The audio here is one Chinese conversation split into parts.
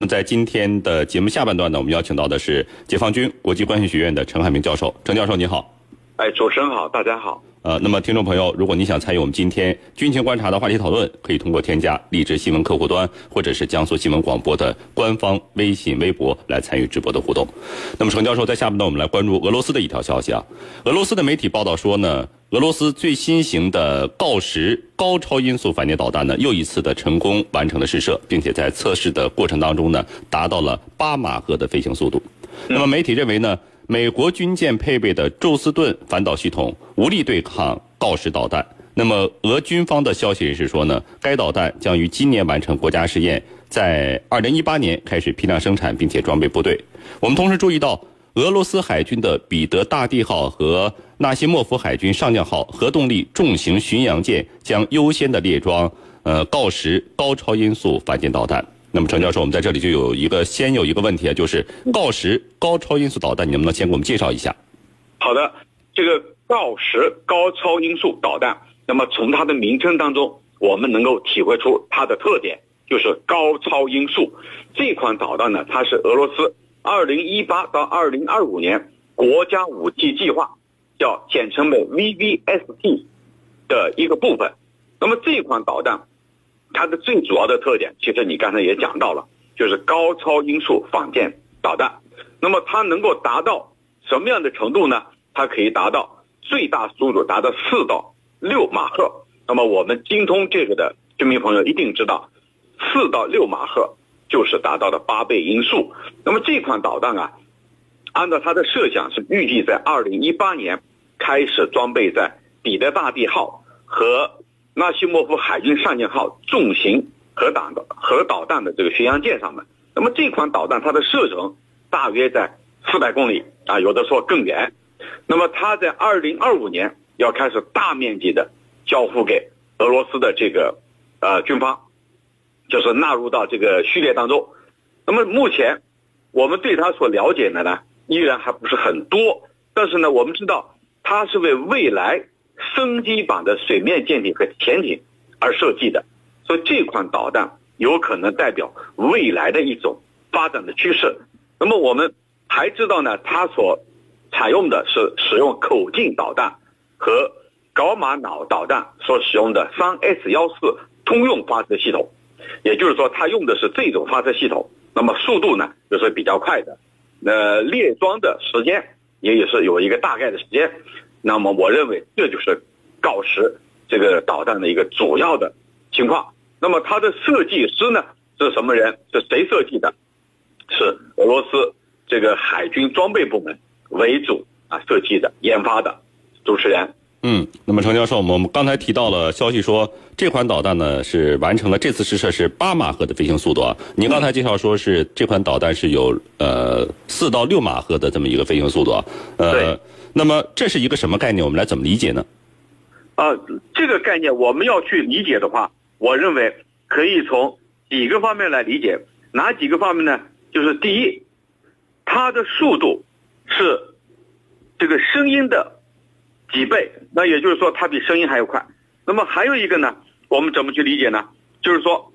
那么在今天的节目下半段呢，我们邀请到的是解放军国际关系学院的陈海明教授。陈教授，你好。哎，主持人好，大家好。呃，那么听众朋友，如果你想参与我们今天军情观察的话题讨论，可以通过添加荔枝新闻客户端或者是江苏新闻广播的官方微信、微博来参与直播的互动。那么，陈教授在下半段我们来关注俄罗斯的一条消息啊。俄罗斯的媒体报道说呢，俄罗斯最新型的锆石高超音速反舰导弹呢，又一次的成功完成了试射，并且在测试的过程当中呢，达到了八马赫的飞行速度。那么，媒体认为呢？美国军舰配备的宙斯盾反导系统无力对抗锆石导弹。那么，俄军方的消息人士说呢，该导弹将于今年完成国家试验，在二零一八年开始批量生产，并且装备部队。我们同时注意到，俄罗斯海军的彼得大帝号和纳西莫夫海军上将号核动力重型巡洋舰将优先的列装呃锆石高超音速反舰导弹。那么，陈教授，我们在这里就有一个先有一个问题啊，就是锆石高超音速导弹，你能不能先给我们介绍一下？好的，这个锆石高超音速导弹，那么从它的名称当中，我们能够体会出它的特点，就是高超音速。这款导弹呢，它是俄罗斯2018到2025年国家武器计划，叫简称为 VVST 的一个部分。那么这款导弹。它的最主要的特点，其实你刚才也讲到了，就是高超音速反舰导弹。那么它能够达到什么样的程度呢？它可以达到最大速度达到四到六马赫。那么我们精通这个的居民朋友一定知道，四到六马赫就是达到了八倍音速。那么这款导弹啊，按照它的设想是预计在二零一八年开始装备在彼得大帝号和。纳西莫夫海军上舰号重型核导的核导弹的这个巡洋舰上面，那么这款导弹它的射程大约在四百公里啊，有的说更远。那么它在二零二五年要开始大面积的交付给俄罗斯的这个呃军方，就是纳入到这个序列当中。那么目前我们对它所了解的呢，依然还不是很多，但是呢，我们知道它是为未来。升级版的水面舰艇和潜艇而设计的，所以这款导弹有可能代表未来的一种发展的趋势。那么我们还知道呢，它所采用的是使用口径导弹和高玛瑙导弹所使用的三 S 幺四通用发射系统，也就是说，它用的是这种发射系统。那么速度呢，就是比较快的，那列装的时间也也是有一个大概的时间。那么我认为这就是锆石这个导弹的一个主要的情况。那么它的设计师呢是什么人？是谁设计的？是俄罗斯这个海军装备部门为主啊设计的、研发的。主持人，嗯，那么程教授，我们刚才提到了消息说这款导弹呢是完成了这次试射是八马赫的飞行速度啊。您刚才介绍说是这款导弹是有呃四到六马赫的这么一个飞行速度啊。呃。那么这是一个什么概念？我们来怎么理解呢？啊，这个概念我们要去理解的话，我认为可以从几个方面来理解。哪几个方面呢？就是第一，它的速度是这个声音的几倍，那也就是说它比声音还要快。那么还有一个呢，我们怎么去理解呢？就是说，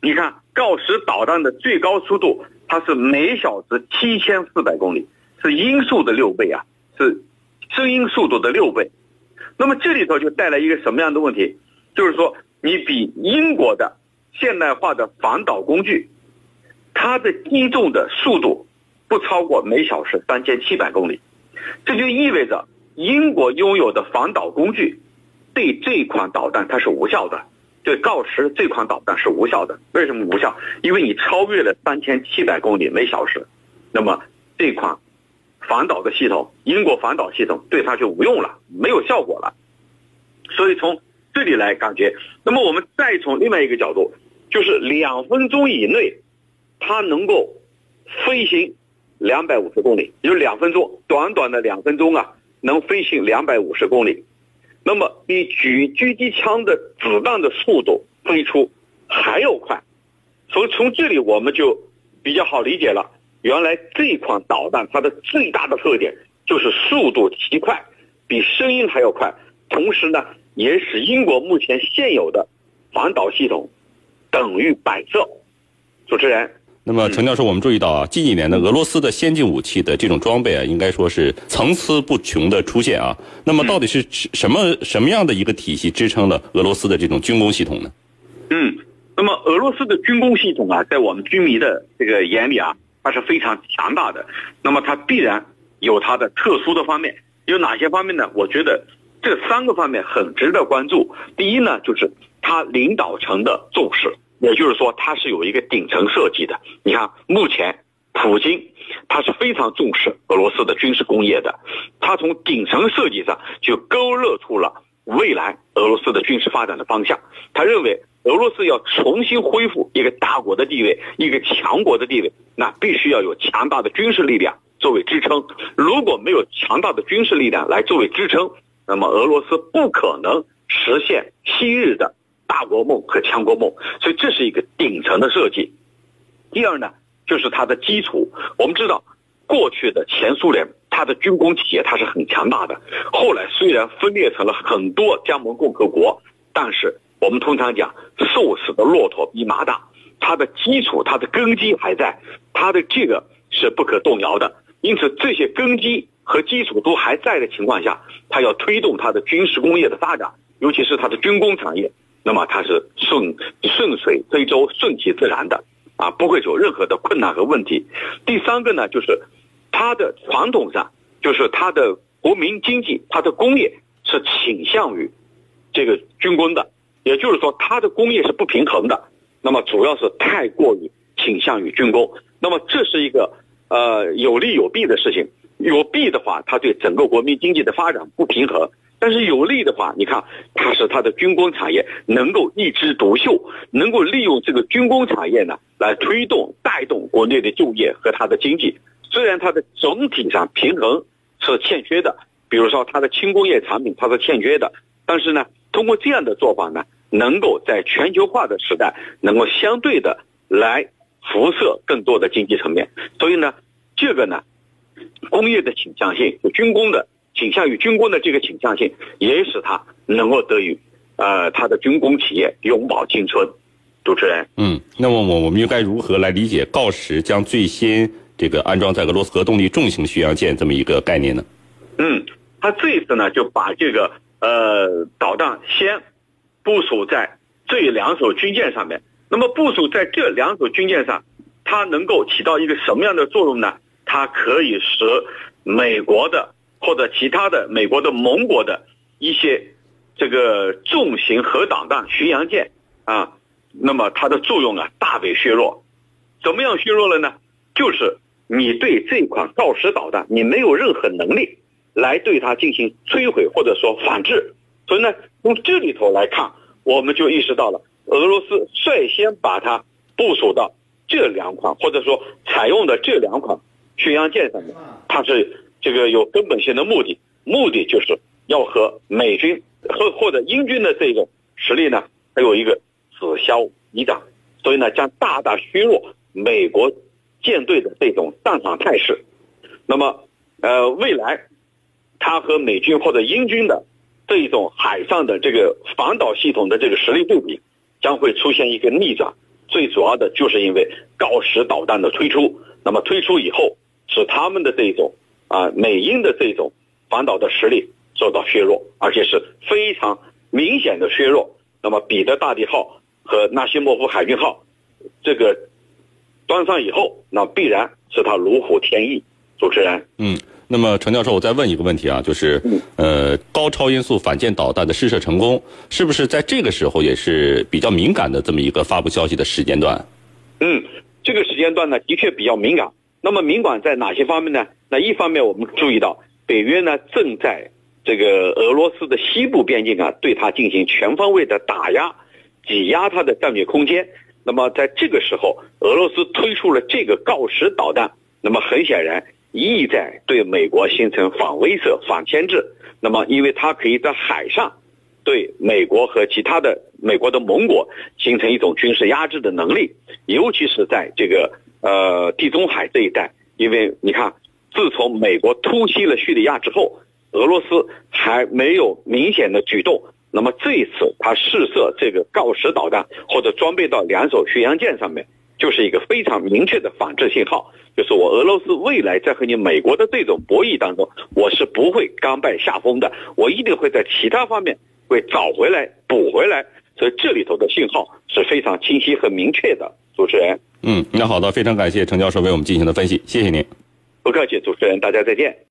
你看锆石导弹的最高速度，它是每小时七千四百公里，是音速的六倍啊。是声音速度的六倍，那么这里头就带来一个什么样的问题？就是说，你比英国的现代化的反导工具，它的击中的速度不超过每小时三千七百公里，这就意味着英国拥有的反导工具对这款导弹它是无效的，对锆石这款导弹是无效的。为什么无效？因为你超越了三千七百公里每小时，那么这款。反导的系统，英国反导系统对它就无用了，没有效果了。所以从这里来感觉，那么我们再从另外一个角度，就是两分钟以内，它能够飞行两百五十公里，有两分钟，短短的两分钟啊，能飞行两百五十公里，那么比举狙击枪的子弹的速度飞出还要快。所以从这里我们就比较好理解了。原来这款导弹它的最大的特点就是速度极快，比声音还要快，同时呢也使英国目前现有的反导系统等于摆设。主持人，那么，陈教授，我们注意到啊，近几年呢，俄罗斯的先进武器的这种装备啊，应该说是层出不穷的出现啊。那么，到底是什么什么样的一个体系支撑了俄罗斯的这种军工系统呢？嗯，那么俄罗斯的军工系统啊，在我们军迷的这个眼里啊，它是非常强大的。那么，它必然有它的特殊的方面，有哪些方面呢？我觉得这三个方面很值得关注。第一呢，就是它领导层的重视。也就是说，它是有一个顶层设计的。你看，目前普京他是非常重视俄罗斯的军事工业的，他从顶层设计上就勾勒出了未来俄罗斯的军事发展的方向。他认为，俄罗斯要重新恢复一个大国的地位，一个强国的地位，那必须要有强大的军事力量作为支撑。如果没有强大的军事力量来作为支撑，那么俄罗斯不可能实现昔日的。大国梦和强国梦，所以这是一个顶层的设计。第二呢，就是它的基础。我们知道，过去的前苏联，它的军工企业它是很强大的。后来虽然分裂成了很多加盟共和国，但是我们通常讲，瘦死的骆驼比马大，它的基础、它的根基还在，它的这个是不可动摇的。因此，这些根基和基础都还在的情况下，它要推动它的军事工业的发展，尤其是它的军工产业。那么它是顺顺水推舟、顺其自然的，啊，不会有任何的困难和问题。第三个呢，就是它的传统上，就是它的国民经济、它的工业是倾向于这个军工的，也就是说，它的工业是不平衡的。那么主要是太过于倾向于军工。那么这是一个呃有利有弊的事情。有弊的话，它对整个国民经济的发展不平衡。但是有利的话，你看，它是它的军工产业能够一枝独秀，能够利用这个军工产业呢来推动、带动国内的就业和它的经济。虽然它的总体上平衡是欠缺的，比如说它的轻工业产品它是欠缺的，但是呢，通过这样的做法呢，能够在全球化的时代能够相对的来辐射更多的经济层面。所以呢，这个呢，工业的倾向性，军工的。倾向于军工的这个倾向性，也使他能够得以，呃，他的军工企业永葆青春。主持人，嗯，那么我我们又该如何来理解锆石将最先这个安装在俄罗斯核动力重型巡洋舰这么一个概念呢？嗯，他这一次呢就把这个呃导弹先部署在这两艘军舰上面。那么部署在这两艘军舰上，它能够起到一个什么样的作用呢？它可以使美国的。或者其他的美国的盟国的一些这个重型核导弹巡洋舰啊，那么它的作用啊大为削弱。怎么样削弱了呢？就是你对这款锆石导弹，你没有任何能力来对它进行摧毁或者说反制。所以呢，从这里头来看，我们就意识到了俄罗斯率先把它部署到这两款或者说采用的这两款巡洋舰上面，它是。这个有根本性的目的，目的就是要和美军和或者英军的这种实力呢，还有一个此消彼长，所以呢，将大大削弱美国舰队的这种战场态势。那么，呃，未来他和美军或者英军的这一种海上的这个反导系统的这个实力对比，将会出现一个逆转。最主要的就是因为锆石导弹的推出，那么推出以后，使他们的这种。啊，美英的这种反导的实力受到削弱，而且是非常明显的削弱。那么，彼得大帝号和纳西莫夫海军号这个端上以后，那必然是他如虎添翼。主持人，嗯，那么程教授，我再问一个问题啊，就是，呃，高超音速反舰导弹的试射成功，是不是在这个时候也是比较敏感的这么一个发布消息的时间段？嗯，这个时间段呢，的确比较敏感。那么敏感在哪些方面呢？那一方面我们注意到，北约呢正在这个俄罗斯的西部边境啊，对它进行全方位的打压，挤压它的战略空间。那么在这个时候，俄罗斯推出了这个锆石导弹，那么很显然意在对美国形成反威慑、反牵制。那么因为它可以在海上对美国和其他的美国的盟国形成一种军事压制的能力，尤其是在这个。呃，地中海这一带，因为你看，自从美国突袭了叙利亚之后，俄罗斯还没有明显的举动。那么这一次，他试射这个锆石导弹或者装备到两艘巡洋舰上面，就。是一个非常明确的反制信号，就是我俄罗斯未来在和你美国的这种博弈当中，我是不会甘拜下风的，我一定会在其他方面会找回来、补回来。所以这里头的信号是非常清晰和明确的。主持人，嗯，那好的，非常感谢程教授为我们进行的分析，谢谢您。不客气，主持人，大家再见。